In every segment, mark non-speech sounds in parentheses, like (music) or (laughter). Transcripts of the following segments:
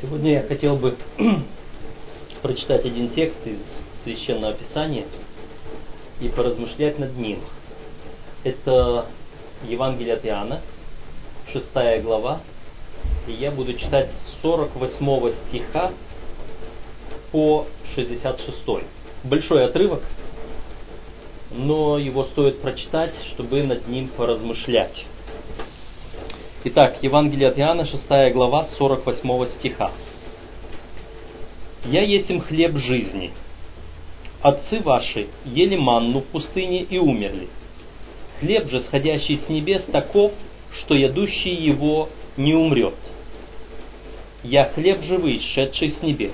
Сегодня я хотел бы (clears throat) прочитать один текст из Священного Писания и поразмышлять над ним. Это Евангелие от Иоанна, 6 глава, и я буду читать с 48 стиха по 66. Большой отрывок, но его стоит прочитать, чтобы над ним поразмышлять. Итак, Евангелие от Иоанна, 6 глава, 48 стиха. «Я есть хлеб жизни. Отцы ваши ели манну в пустыне и умерли. Хлеб же, сходящий с небес, таков, что ядущий его не умрет. Я хлеб живый, шедший с небес.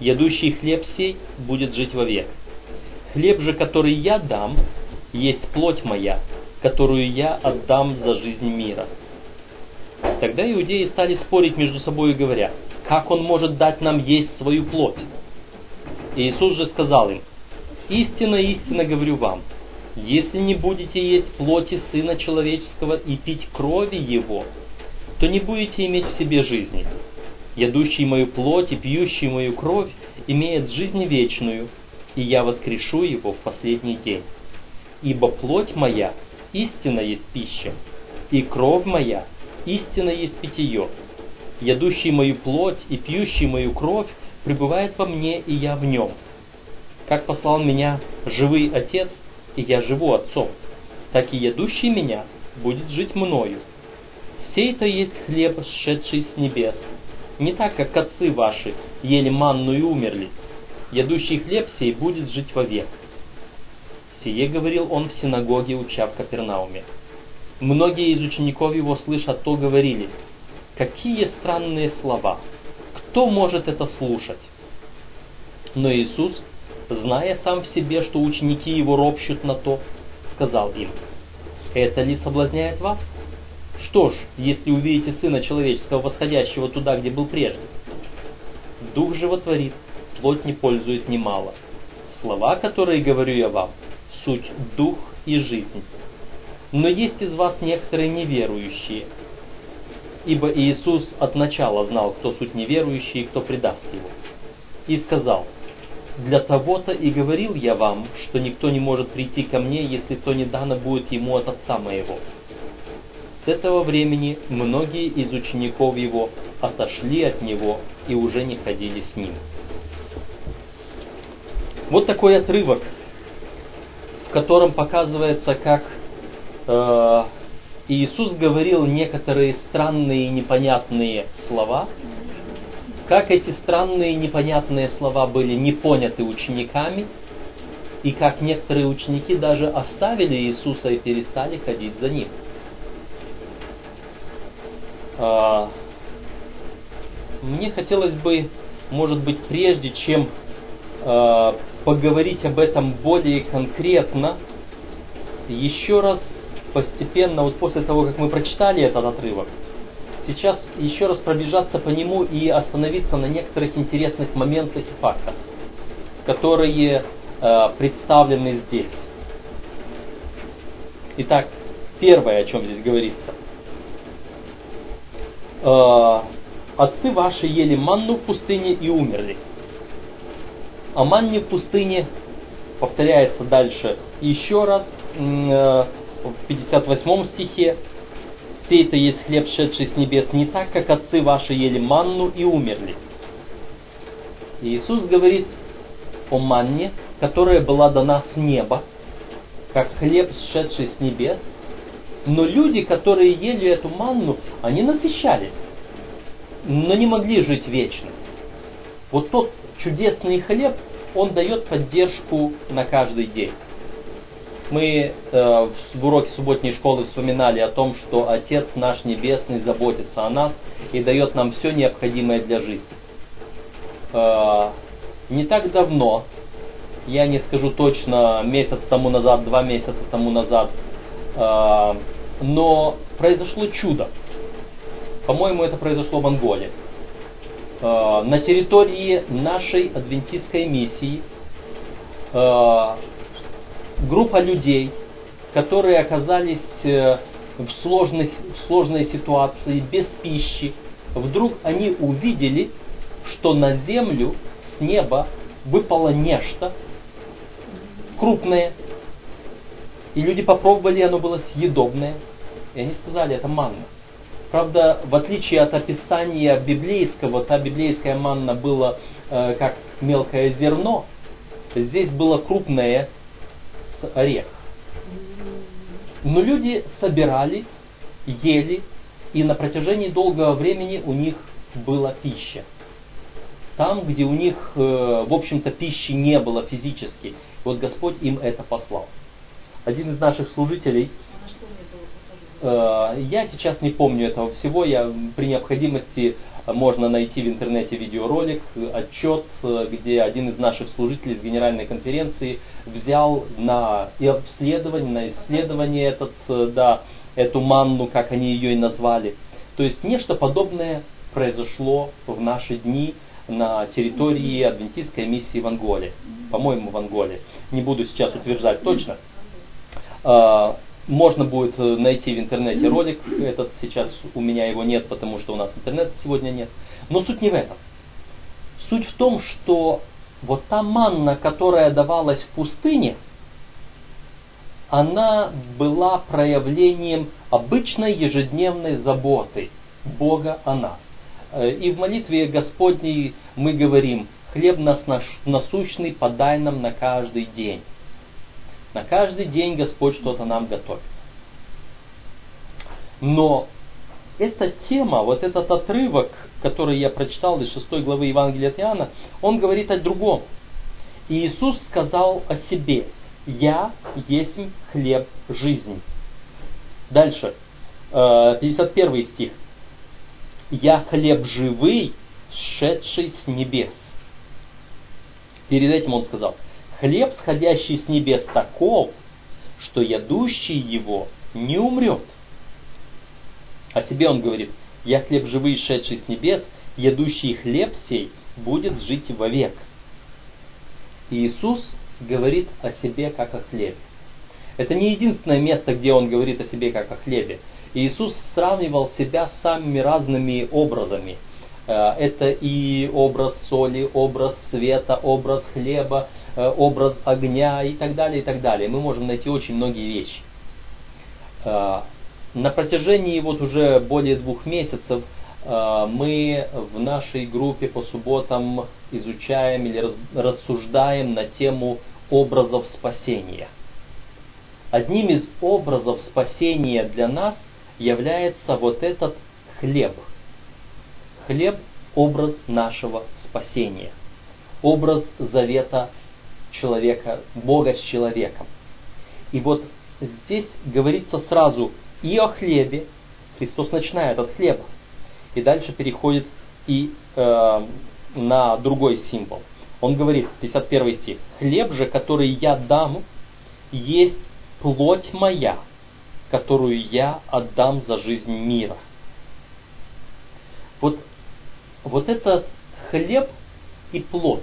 Ядущий хлеб сей будет жить вовек. Хлеб же, который я дам, есть плоть моя, которую я отдам за жизнь мира. Тогда иудеи стали спорить между собой, говоря, как он может дать нам есть свою плоть? Иисус же сказал им, истинно, истинно говорю вам, если не будете есть плоти Сына Человеческого и пить крови Его, то не будете иметь в себе жизни. Ядущий мою плоть и пьющий мою кровь имеет жизнь вечную, и я воскрешу его в последний день. Ибо плоть моя истинно есть пища, и кровь моя истинно есть питье. Ядущий мою плоть и пьющий мою кровь пребывает во мне, и я в нем. Как послал меня живый Отец, и я живу Отцом, так и ядущий меня будет жить мною. Сей-то есть хлеб, сшедший с небес, не так, как отцы ваши ели манну и умерли. Ядущий хлеб сей будет жить вовек. Сие говорил он в синагоге, уча в Капернауме. Многие из учеников его, слыша то, говорили, какие странные слова, кто может это слушать? Но Иисус, зная сам в себе, что ученики его ропщут на то, сказал им, это ли соблазняет вас? Что ж, если увидите Сына Человеческого, восходящего туда, где был прежде? Дух животворит, плоть не пользует немало. Слова, которые говорю я вам, суть дух и жизнь. Но есть из вас некоторые неверующие, ибо Иисус от начала знал, кто суть неверующий и кто предаст его. И сказал, для того-то и говорил я вам, что никто не может прийти ко мне, если то не дано будет ему от Отца моего. С этого времени многие из учеников его отошли от него и уже не ходили с ним. Вот такой отрывок, в котором показывается, как Иисус говорил некоторые странные и непонятные слова, как эти странные и непонятные слова были не поняты учениками, и как некоторые ученики даже оставили Иисуса и перестали ходить за ним. А, мне хотелось бы, может быть, прежде чем а, поговорить об этом более конкретно, еще раз постепенно, вот после того, как мы прочитали этот отрывок, сейчас еще раз пробежаться по нему и остановиться на некоторых интересных моментах и фактах, которые э, представлены здесь. Итак, первое, о чем здесь говорится – э, отцы ваши ели манну в пустыне и умерли. О манне в пустыне повторяется дальше еще раз э, в 58 стихе. Сей-то есть хлеб, шедший с небес, не так, как отцы ваши ели манну и умерли. И Иисус говорит о манне, которая была дана с неба, как хлеб, сшедший с небес – но люди, которые ели эту манну, они насыщались, но не могли жить вечно. Вот тот чудесный хлеб, он дает поддержку на каждый день. Мы э, в уроке субботней школы вспоминали о том, что Отец наш Небесный заботится о нас и дает нам все необходимое для жизни. Э, не так давно, я не скажу точно, месяц тому назад, два месяца тому назад, э, но произошло чудо. По-моему, это произошло в Анголе. Э, на территории нашей адвентистской миссии э, группа людей, которые оказались э, в, сложных, в сложной ситуации, без пищи, вдруг они увидели, что на землю с неба выпало нечто крупное. И люди попробовали, оно было съедобное. И они сказали, это манна. Правда, в отличие от описания библейского, та библейская манна была э, как мелкое зерно, здесь было крупное с орех. Но люди собирали, ели, и на протяжении долгого времени у них была пища. Там, где у них, э, в общем-то, пищи не было физически, вот Господь им это послал. Один из наших служителей, э, я сейчас не помню этого всего, я при необходимости можно найти в интернете видеоролик, отчет, где один из наших служителей с генеральной конференции взял на исследование, на исследование этот, да, эту манну, как они ее и назвали. То есть нечто подобное произошло в наши дни на территории адвентистской миссии в Анголе. По-моему, в Анголе. Не буду сейчас утверждать точно. Можно будет найти в интернете ролик. Этот сейчас у меня его нет, потому что у нас интернета сегодня нет. Но суть не в этом. Суть в том, что вот та манна, которая давалась в пустыне, она была проявлением обычной ежедневной заботы Бога о нас. Э, и в молитве Господней мы говорим, хлеб нас насущный подай нам на каждый день. На каждый день Господь что-то нам готовит. Но эта тема, вот этот отрывок, который я прочитал из 6 главы Евангелия от Иоанна, он говорит о другом. Иисус сказал о себе, «Я есть хлеб жизни». Дальше, 51 э, стих. «Я хлеб живый, сшедший с небес». Перед этим он сказал, «Хлеб, сходящий с небес, таков, что ядущий его не умрет». О себе он говорит, «Я хлеб живый, шедший с небес, ядущий хлеб сей будет жить вовек». И Иисус говорит о себе как о хлебе. Это не единственное место, где он говорит о себе как о хлебе. Иисус сравнивал себя с самыми разными образами. Э, это и образ соли, образ света, образ хлеба, образ огня и так далее, и так далее. Мы можем найти очень многие вещи. Э, на протяжении вот уже более двух месяцев мы в нашей группе по субботам изучаем или рассуждаем на тему образов спасения. Одним из образов спасения для нас является вот этот хлеб. Хлеб – образ нашего спасения, образ завета человека, Бога с человеком. И вот здесь говорится сразу и о хлебе, Христос начинает от хлеба, и дальше переходит и э, на другой символ. Он говорит, 51 стих, «Хлеб же, который я дам, есть плоть моя, которую я отдам за жизнь мира. Вот, вот это хлеб и плоть.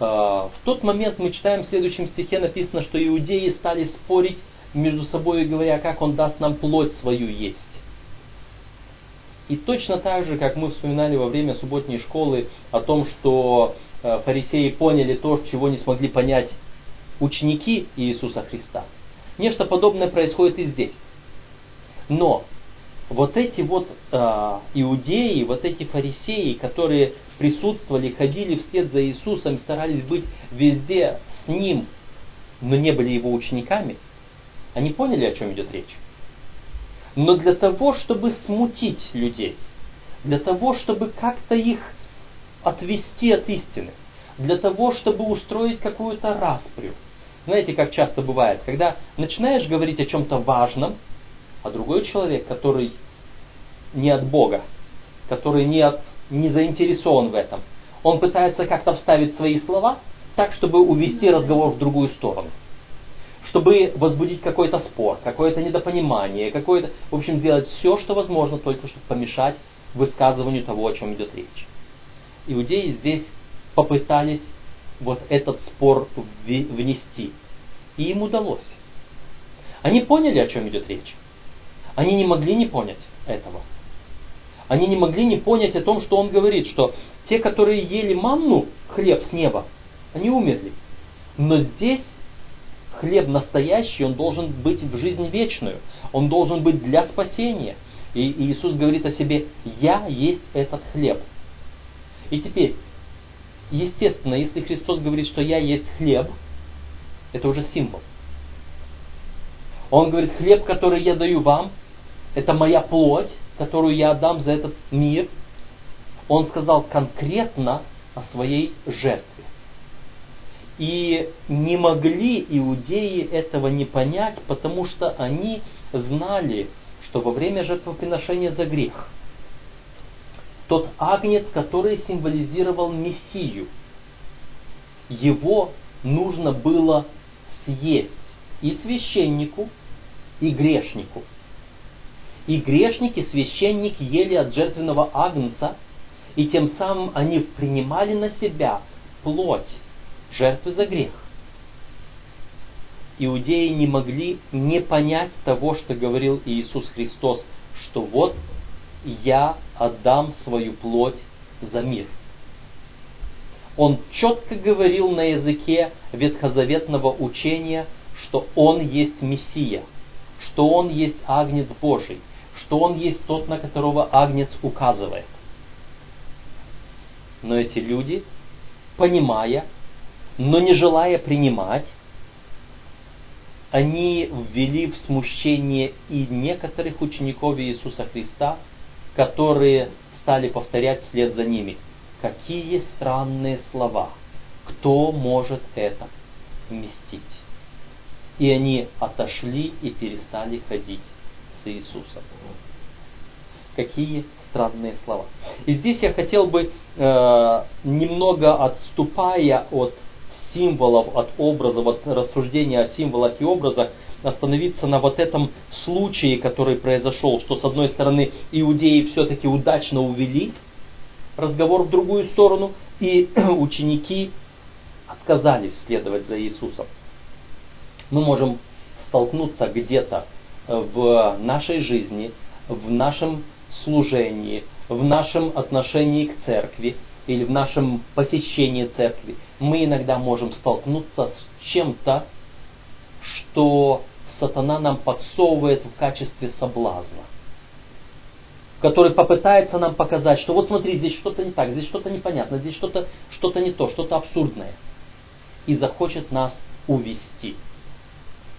А, в тот момент мы читаем в следующем стихе написано, что иудеи стали спорить между собой, говоря, как он даст нам плоть свою есть. И точно так же, как мы вспоминали во время субботней школы о том, что а, фарисеи поняли то, чего не смогли понять ученики Иисуса Христа. Нечто подобное происходит и здесь. Но вот эти вот э, иудеи, вот эти фарисеи, которые присутствовали, ходили вслед за Иисусом, старались быть везде с Ним, но не были Его учениками, они поняли, о чем идет речь. Но для того, чтобы смутить людей, для того, чтобы как-то их отвести от истины, для того, чтобы устроить какую-то расприю, знаете, как часто бывает, когда начинаешь говорить о чем-то важном, а другой человек, который не от Бога, который не, от, не заинтересован в этом, он пытается как-то вставить свои слова так, чтобы увести разговор в другую сторону. Чтобы возбудить какой-то спор, какое-то недопонимание, какое-то, в общем, сделать все, что возможно, только чтобы помешать высказыванию того, о чем идет речь. Иудеи здесь попытались вот этот спор внести. И им удалось. Они поняли, о чем идет речь. Они не могли не понять этого. Они не могли не понять о том, что он говорит, что те, которые ели манну, хлеб с неба, они умерли. Но здесь хлеб настоящий, он должен быть в жизнь вечную. Он должен быть для спасения. И Иисус говорит о себе, я есть этот хлеб. И теперь, естественно, если Христос говорит, что я есть хлеб, это уже символ. Он говорит, хлеб, который я даю вам, это моя плоть, которую я отдам за этот мир. Он сказал конкретно о своей жертве. И не могли иудеи этого не понять, потому что они знали, что во время жертвоприношения за грех тот агнец, который символизировал Мессию, его нужно было съесть и священнику, и грешнику. И грешник, и священник ели от жертвенного агнца, и тем самым они принимали на себя плоть жертвы за грех. Иудеи не могли не понять того, что говорил Иисус Христос, что вот я отдам свою плоть за мир. Он четко говорил на языке ветхозаветного учения, что Он есть Мессия, что Он есть Агнец Божий, что Он есть тот, на которого Агнец указывает. Но эти люди, понимая, но не желая принимать, они ввели в смущение и некоторых учеников Иисуса Христа, которые стали повторять вслед за ними. Какие странные слова! Кто может это вместить? И они отошли и перестали ходить с Иисусом. Какие странные слова. И здесь я хотел бы, э, немного отступая от символов, от образов, от рассуждения о символах и образах, остановиться на вот этом случае, который произошел, что с одной стороны иудеи все-таки удачно увели разговор в другую сторону, и (clears throat) ученики отказались следовать за Иисусом. Мы можем столкнуться где-то в нашей жизни, в нашем служении, в нашем отношении к церкви или в нашем посещении церкви, мы иногда можем столкнуться с чем-то, что сатана нам подсовывает в качестве соблазна, который попытается нам показать, что вот смотри, здесь что-то не так, здесь что-то непонятно, здесь что-то что не то, что-то абсурдное. И захочет нас увести.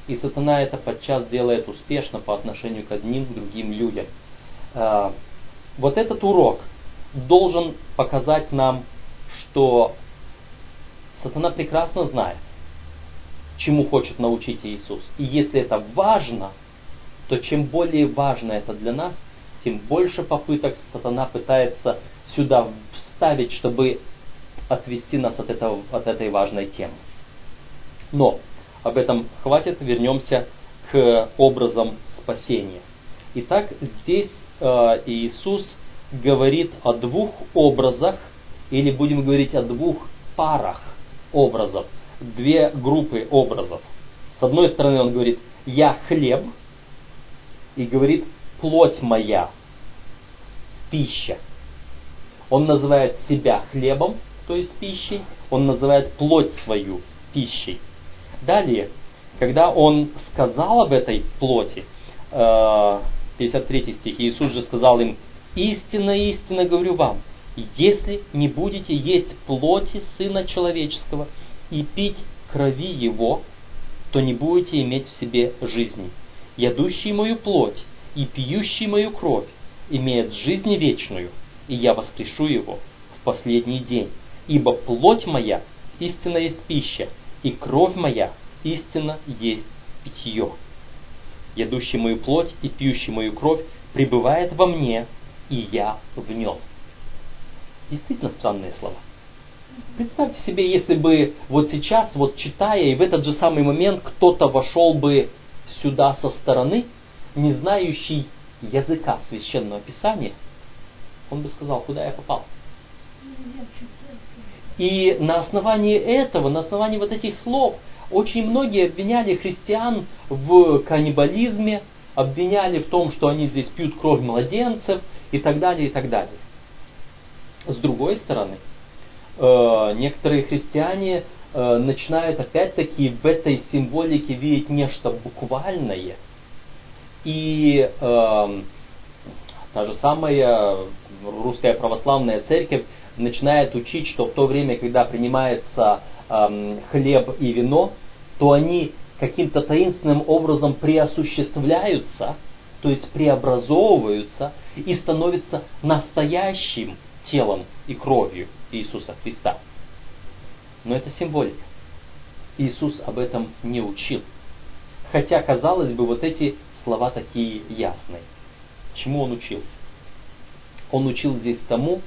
И сатана это подчас делает успешно по отношению к одним, к другим людям. А, вот этот урок должен показать нам, что сатана прекрасно знает, чему хочет научить Иисус. И если это важно, то чем более важно это для нас, тем больше попыток сатана пытается сюда вставить, чтобы отвести нас от, этого, от этой важной темы. Но об этом хватит, вернемся к образам спасения. Итак, здесь Э, Иисус говорит о двух образах, или будем говорить о двух парах образов, две группы образов. С одной стороны он говорит «я хлеб», и говорит «плоть моя, пища». Он называет себя хлебом, то есть пищей, он называет плоть свою пищей. Далее, когда он сказал об этой плоти, э, 53 стих. Иисус же сказал им, «Истинно, истинно говорю вам, если не будете есть плоти Сына Человеческого и пить крови Его, то не будете иметь в себе жизни. Ядущий мою плоть и пьющий мою кровь имеет жизнь вечную, и я воскрешу его в последний день. Ибо плоть моя истинно есть пища, и кровь моя истинно есть питье едущий мою плоть и пьющий мою кровь, пребывает во мне, и я в нем. Действительно странные слова. Представьте себе, если бы вот сейчас, вот читая, и в этот же самый момент кто-то вошел бы сюда со стороны, не знающий языка священного писания, он бы сказал, куда я попал. И на основании этого, на основании вот этих слов, очень многие обвиняли христиан в каннибализме, обвиняли в том, что они здесь пьют кровь младенцев и так далее, и так далее. С другой стороны, э, некоторые христиане э, начинают опять-таки в этой символике видеть нечто буквальное. И э, та же самая русская православная церковь начинает учить, что в то время, когда принимается э, хлеб и вино, то они каким-то таинственным образом преосуществляются, то есть преобразовываются и становятся настоящим телом и кровью Иисуса Христа. Но это символика. Иисус об этом не учил. Хотя, казалось бы, вот эти слова такие ясные. Чему он учил? Он учил здесь тому,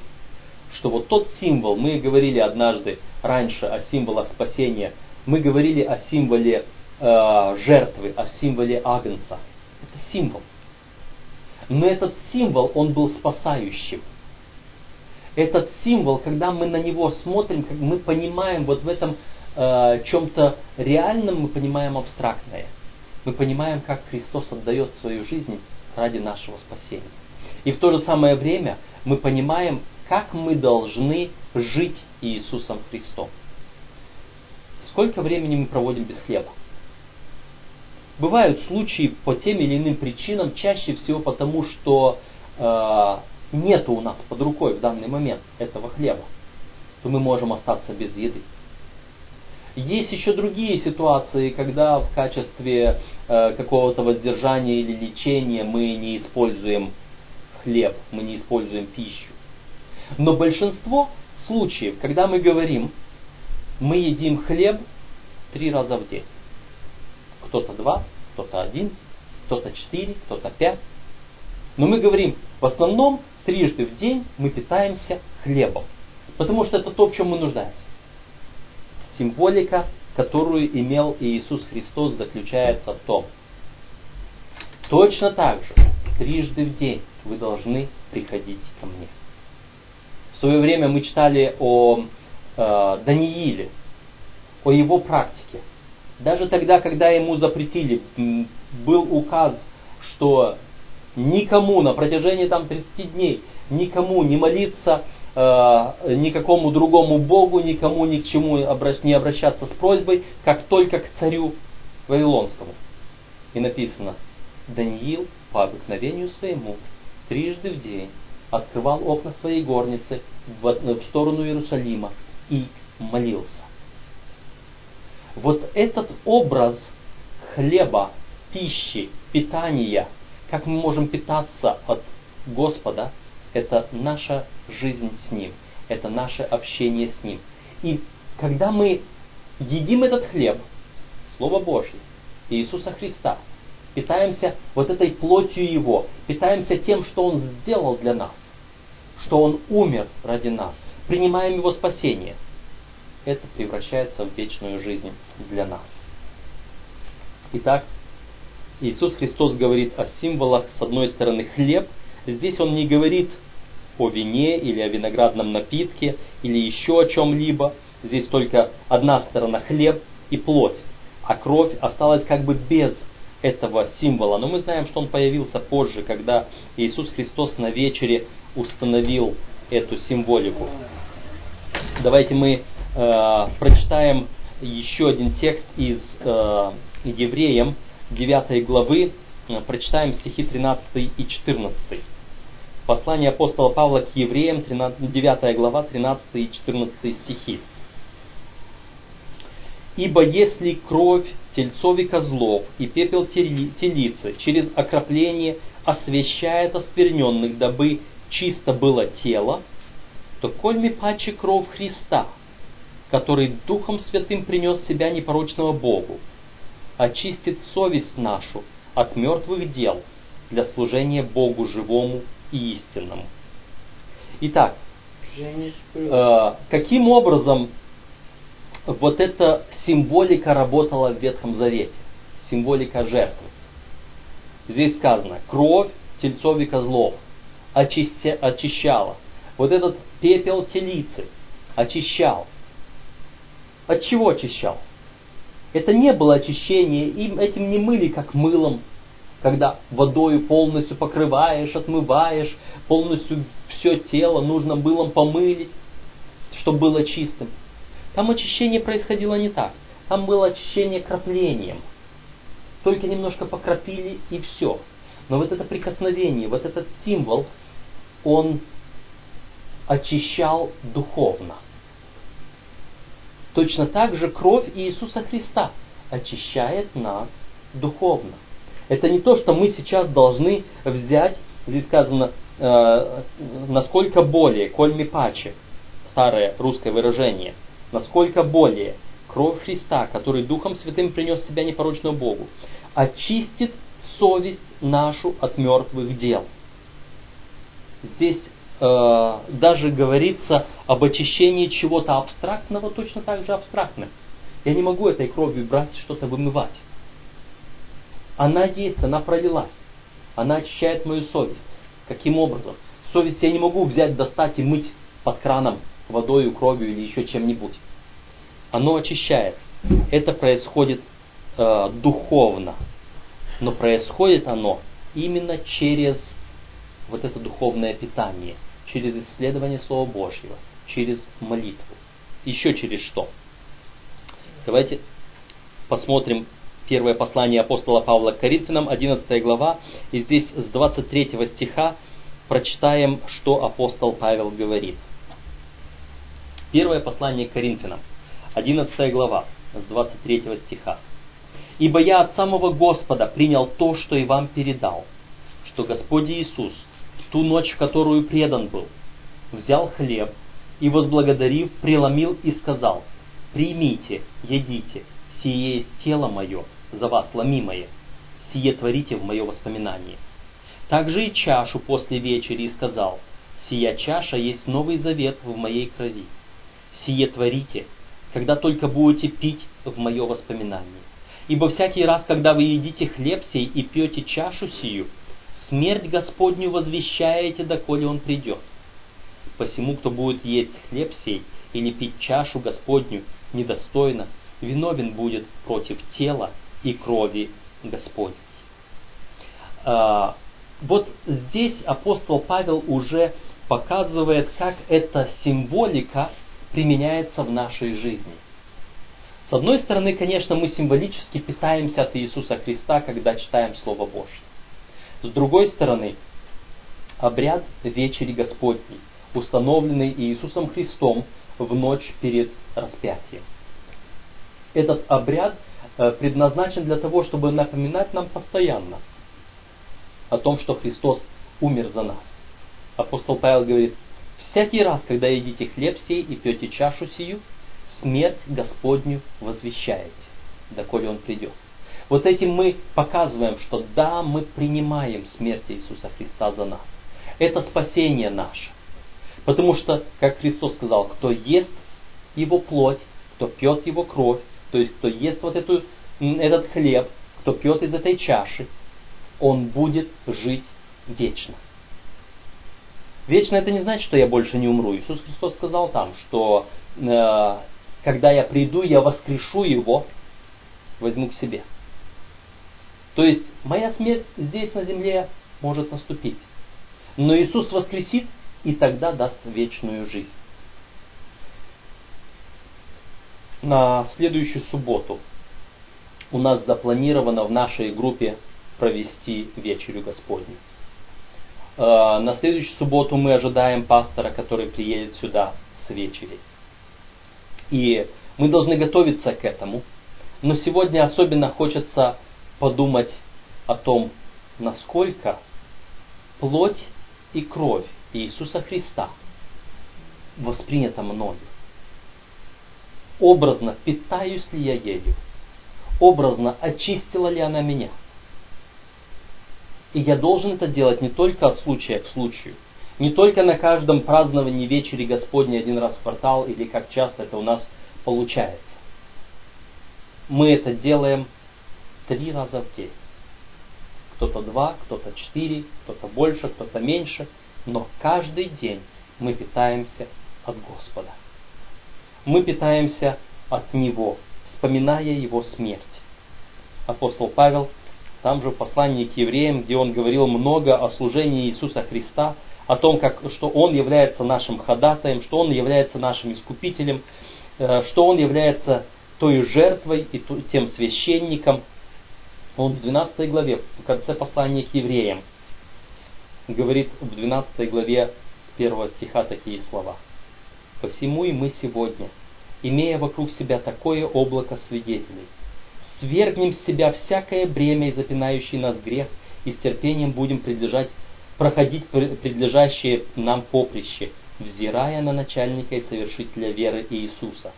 что вот тот символ, мы говорили однажды раньше о символах спасения, мы говорили о символе э, жертвы, о символе агнца. Это символ. Но этот символ, он был спасающим. Этот символ, когда мы на него смотрим, мы понимаем вот в этом э, чем-то реальном, мы понимаем абстрактное. Мы понимаем, как Христос отдает свою жизнь ради нашего спасения. И в то же самое время мы понимаем, как мы должны жить Иисусом Христом. Сколько времени мы проводим без хлеба? Бывают случаи по тем или иным причинам, чаще всего потому, что э, нет у нас под рукой в данный момент этого хлеба, то мы можем остаться без еды. Есть еще другие ситуации, когда в качестве э, какого-то воздержания или лечения мы не используем хлеб, мы не используем пищу. Но большинство случаев, когда мы говорим, мы едим хлеб три раза в день. Кто-то два, кто-то один, кто-то четыре, кто-то пять. Но мы говорим, в основном трижды в день мы питаемся хлебом. Потому что это то, в чем мы нуждаемся. Символика, которую имел Иисус Христос, заключается в том, точно так же, трижды в день вы должны приходить ко мне. Свое время мы читали о э, Данииле, о его практике. Даже тогда, когда ему запретили, был указ, что никому на протяжении там 30 дней, никому не молиться э, никакому другому Богу, никому ни к чему не обращаться с просьбой, как только к царю Вавилонскому. И написано, Даниил по обыкновению своему трижды в день открывал окна своей горницы в, в сторону Иерусалима и молился. Вот этот образ хлеба, пищи, питания – как мы можем питаться от Господа, это наша жизнь с Ним, это наше общение с Ним. И когда мы едим этот хлеб, Слово Божье, Иисуса Христа, питаемся вот этой плотью Его, питаемся тем, что Он сделал для нас, что Он умер ради нас, принимаем Его спасение, это превращается в вечную жизнь для нас. Итак, Иисус Христос говорит о символах, с одной стороны, хлеб. Здесь Он не говорит о вине или о виноградном напитке или еще о чем-либо. Здесь только одна сторона хлеб и плоть, а кровь осталась как бы без этого символа. Но мы знаем, что он появился позже, когда Иисус Христос на вечере установил эту символику. Давайте мы э, прочитаем еще один текст из э, Евреям, 9 главы прочитаем стихи 13 и 14. Послание апостола Павла к евреям, 13, 9 глава, 13 и 14 стихи. «Ибо если кровь тельцов и козлов и пепел телицы через окропление освещает оскверненных, дабы чисто было тело, то кольми паче кровь Христа, который Духом Святым принес себя непорочного Богу, очистит совесть нашу от мертвых дел для служения Богу живому и истинному. Итак, э, каким образом вот эта символика работала в Ветхом Завете? Символика жертвы. Здесь сказано, кровь тельцов и козлов очисти, очищала. Вот этот пепел телицы очищал. От чего очищал? Это не было очищение, им этим не мыли как мылом. когда водою полностью покрываешь, отмываешь, полностью все тело нужно было помылить, чтобы было чистым. Там очищение происходило не так. Там было очищение краплением. Только немножко покропили и все. Но вот это прикосновение, вот этот символ, он очищал духовно. Точно так же кровь Иисуса Христа очищает нас духовно. Это не то, что мы сейчас должны взять, здесь сказано, э, насколько более, коль ми паче, старое русское выражение, насколько более кровь Христа, который Духом Святым принес себя непорочную Богу, очистит совесть нашу от мертвых дел. Здесь э, даже говорится об очищении чего-то абстрактного, точно так же абстрактным. Я не могу этой кровью брать что-то вымывать. Она есть, она пролилась. Она очищает мою совесть. Каким образом? Совесть я не могу взять, достать и мыть под краном водой, кровью или еще чем-нибудь. Оно очищает. Это происходит э, духовно. Но происходит оно именно через вот это духовное питание, через исследование Слова Божьего, через молитву. Еще через что? Давайте посмотрим первое послание апостола Павла к Коринфянам, 11 глава, и здесь с 23 стиха прочитаем, что апостол Павел говорит. Первое послание к Коринфянам, 11 глава, с 23 стиха. «Ибо я от самого Господа принял то, что и вам передал, что Господь Иисус, в ту ночь, в которую предан был, взял хлеб и, возблагодарив, преломил и сказал, «Примите, едите, сие есть тело мое, за вас ломимое, сие творите в мое воспоминание». Также и чашу после вечери и сказал, «Сия чаша есть новый завет в моей крови. Сие творите, когда только будете пить в мое воспоминание. Ибо всякий раз, когда вы едите хлеб сей и пьете чашу сию, смерть Господню возвещаете, доколе Он придет. Посему, кто будет есть хлеб сей или пить чашу Господню недостойно, виновен будет против тела и крови Господней. А, вот здесь апостол Павел уже показывает, как эта символика применяется в нашей жизни. С одной стороны, конечно, мы символически питаемся от Иисуса Христа, когда читаем Слово Божье. С другой стороны, обряд вечери Господней, установленный Иисусом Христом в ночь перед распятием. Этот обряд э, предназначен для того, чтобы напоминать нам постоянно о том, что Христос умер за нас. Апостол Павел говорит, Всякий раз, когда едите хлеб сей и пьете чашу сию, смерть Господню возвещаете, доколе Он придет. Вот этим мы показываем, что да, мы принимаем смерть Иисуса Христа за нас. Это спасение наше. Потому что, как Христос сказал, кто ест Его плоть, кто пьет Его кровь, то есть кто ест вот эту, этот хлеб, кто пьет из этой чаши, он будет жить вечно. Вечно это не значит, что я больше не умру. Иисус Христос сказал там, что э, когда я приду, я воскрешу его, возьму к себе. То есть моя смерть здесь на земле может наступить. Но Иисус воскресит и тогда даст вечную жизнь. На следующую субботу у нас запланировано в нашей группе провести вечерю Господню. Э, на следующую субботу мы ожидаем пастора, который приедет сюда с вечери. И мы должны готовиться к этому. Но сегодня особенно хочется подумать о том, насколько плоть и кровь Иисуса Христа воспринята мною. Образно питаюсь ли я ею? Образно очистила ли она меня? И я должен это делать не только от случая к случаю, не только на каждом праздновании вечери Господней один раз в квартал или как часто это у нас получается. Мы это делаем три раза в день. Кто-то два, кто-то четыре, кто-то больше, кто-то меньше, но каждый день мы питаемся от Господа. Мы питаемся от Него, вспоминая Его смерть. Апостол Павел там же в послании к евреям, где он говорил много о служении Иисуса Христа, о том, как, что Он является нашим ходатаем, что Он является нашим искупителем, э, что Он является той жертвой и тем священником. Он в 12 главе, в конце послания к евреям, говорит в 12 главе с первого стиха такие слова. «Посему и мы сегодня, имея вокруг себя такое облако свидетелей, свергнем с себя всякое бремя и запинающий нас грех, и с терпением будем проходить предлежащее нам поприще, взирая на начальника и совершителя веры Иисуса,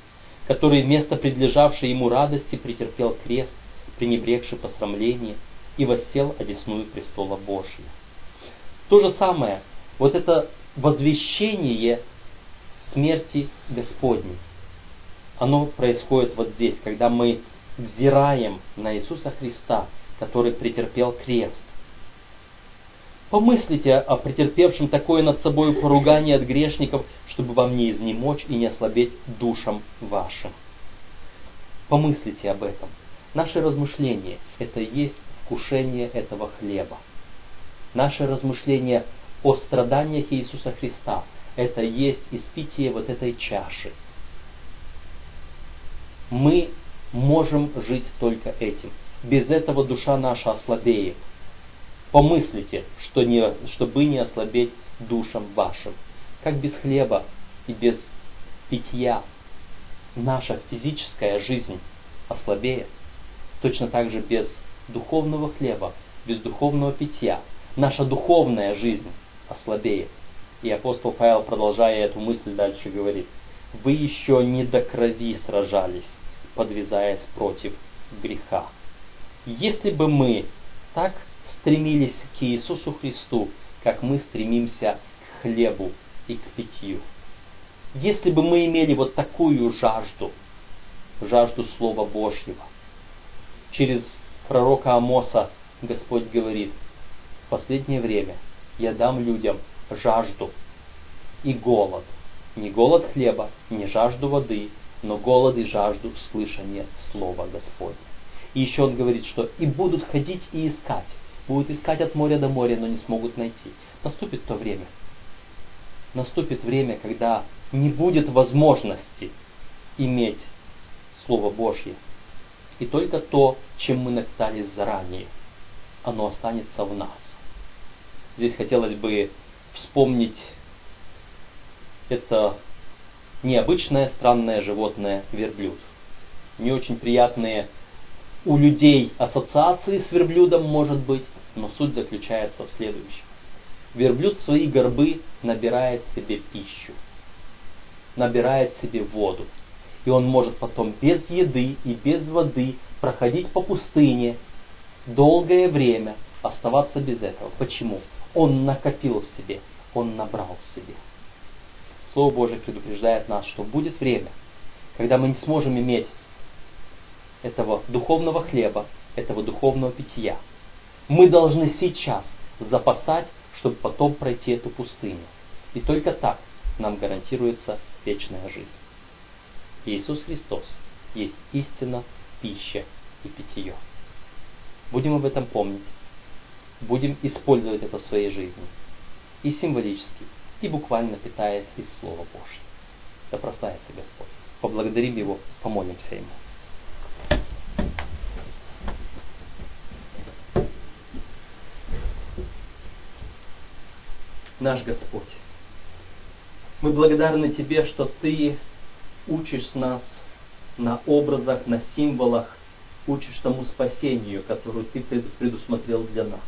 который вместо предлежавшей ему радости претерпел крест, пренебрегший посрамление, и воссел одесную престола Божьего. То же самое, вот это возвещение смерти Господней, оно происходит вот здесь, когда мы взираем на Иисуса Христа, который претерпел крест, Помыслите о претерпевшем такое над собой поругание от грешников, чтобы вам не изнемочь и не ослабеть душам вашим. Помыслите об этом. Наше размышление – это и есть вкушение этого хлеба. Наше размышление о страданиях Иисуса Христа – это и есть испитие вот этой чаши. Мы можем жить только этим. Без этого душа наша ослабеет – Помыслите, что не, чтобы не ослабеть душам вашим. Как без хлеба и без питья наша физическая жизнь ослабеет, точно так же без духовного хлеба, без духовного питья наша духовная жизнь ослабеет. И апостол Павел, продолжая эту мысль, дальше говорит, вы еще не до крови сражались, подвязаясь против греха. Если бы мы так стремились к Иисусу Христу, как мы стремимся к хлебу и к питью. Если бы мы имели вот такую жажду, жажду Слова Божьего, через пророка Амоса Господь говорит, в последнее время я дам людям жажду и голод. Не голод хлеба, не жажду воды, но голод и жажду слышания Слова Господня. И еще он говорит, что и будут ходить и искать будут искать от моря до моря, но не смогут найти. Наступит то время. Наступит время, когда не будет возможности иметь Слово Божье. И только то, чем мы напитались заранее, оно останется в нас. Здесь хотелось бы вспомнить это необычное странное животное верблюд. Не очень приятные у людей ассоциации с верблюдом может быть, но суть заключается в следующем. Верблюд свои горбы набирает себе пищу, набирает себе воду. И он может потом без еды и без воды проходить по пустыне долгое время, оставаться без этого. Почему? Он накопил в себе, он набрал в себе. Слово Божие предупреждает нас, что будет время, когда мы не сможем иметь этого духовного хлеба, этого духовного питья. Мы должны сейчас запасать, чтобы потом пройти эту пустыню. И только так нам гарантируется вечная жизнь. Иисус Христос есть истина, пища и питье. Будем об этом помнить. Будем использовать это в своей жизни. И символически, и буквально питаясь из Слова Божьего. Да прославится Господь. Поблагодарим Его, помолимся Ему. наш Господь. Мы благодарны Тебе, что Ты учишь нас на образах, на символах, учишь тому спасению, которое Ты предусмотрел для нас.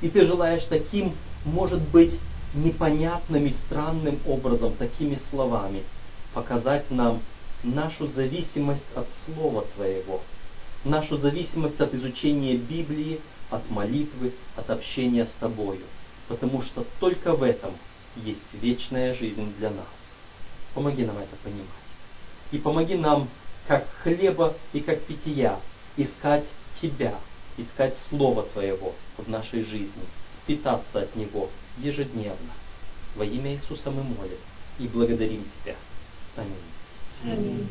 И Ты желаешь таким, может быть, непонятным и странным образом, такими словами, показать нам нашу зависимость от Слова Твоего, нашу зависимость от изучения Библии, от молитвы, от общения с Тобою – потому что только в этом есть вечная жизнь для нас. Помоги нам это понимать. И помоги нам, как хлеба и как питья, искать Тебя, искать Слово Твоего в нашей жизни, питаться от Него ежедневно. Во имя Иисуса мы молим и благодарим Тебя. Аминь. Аминь.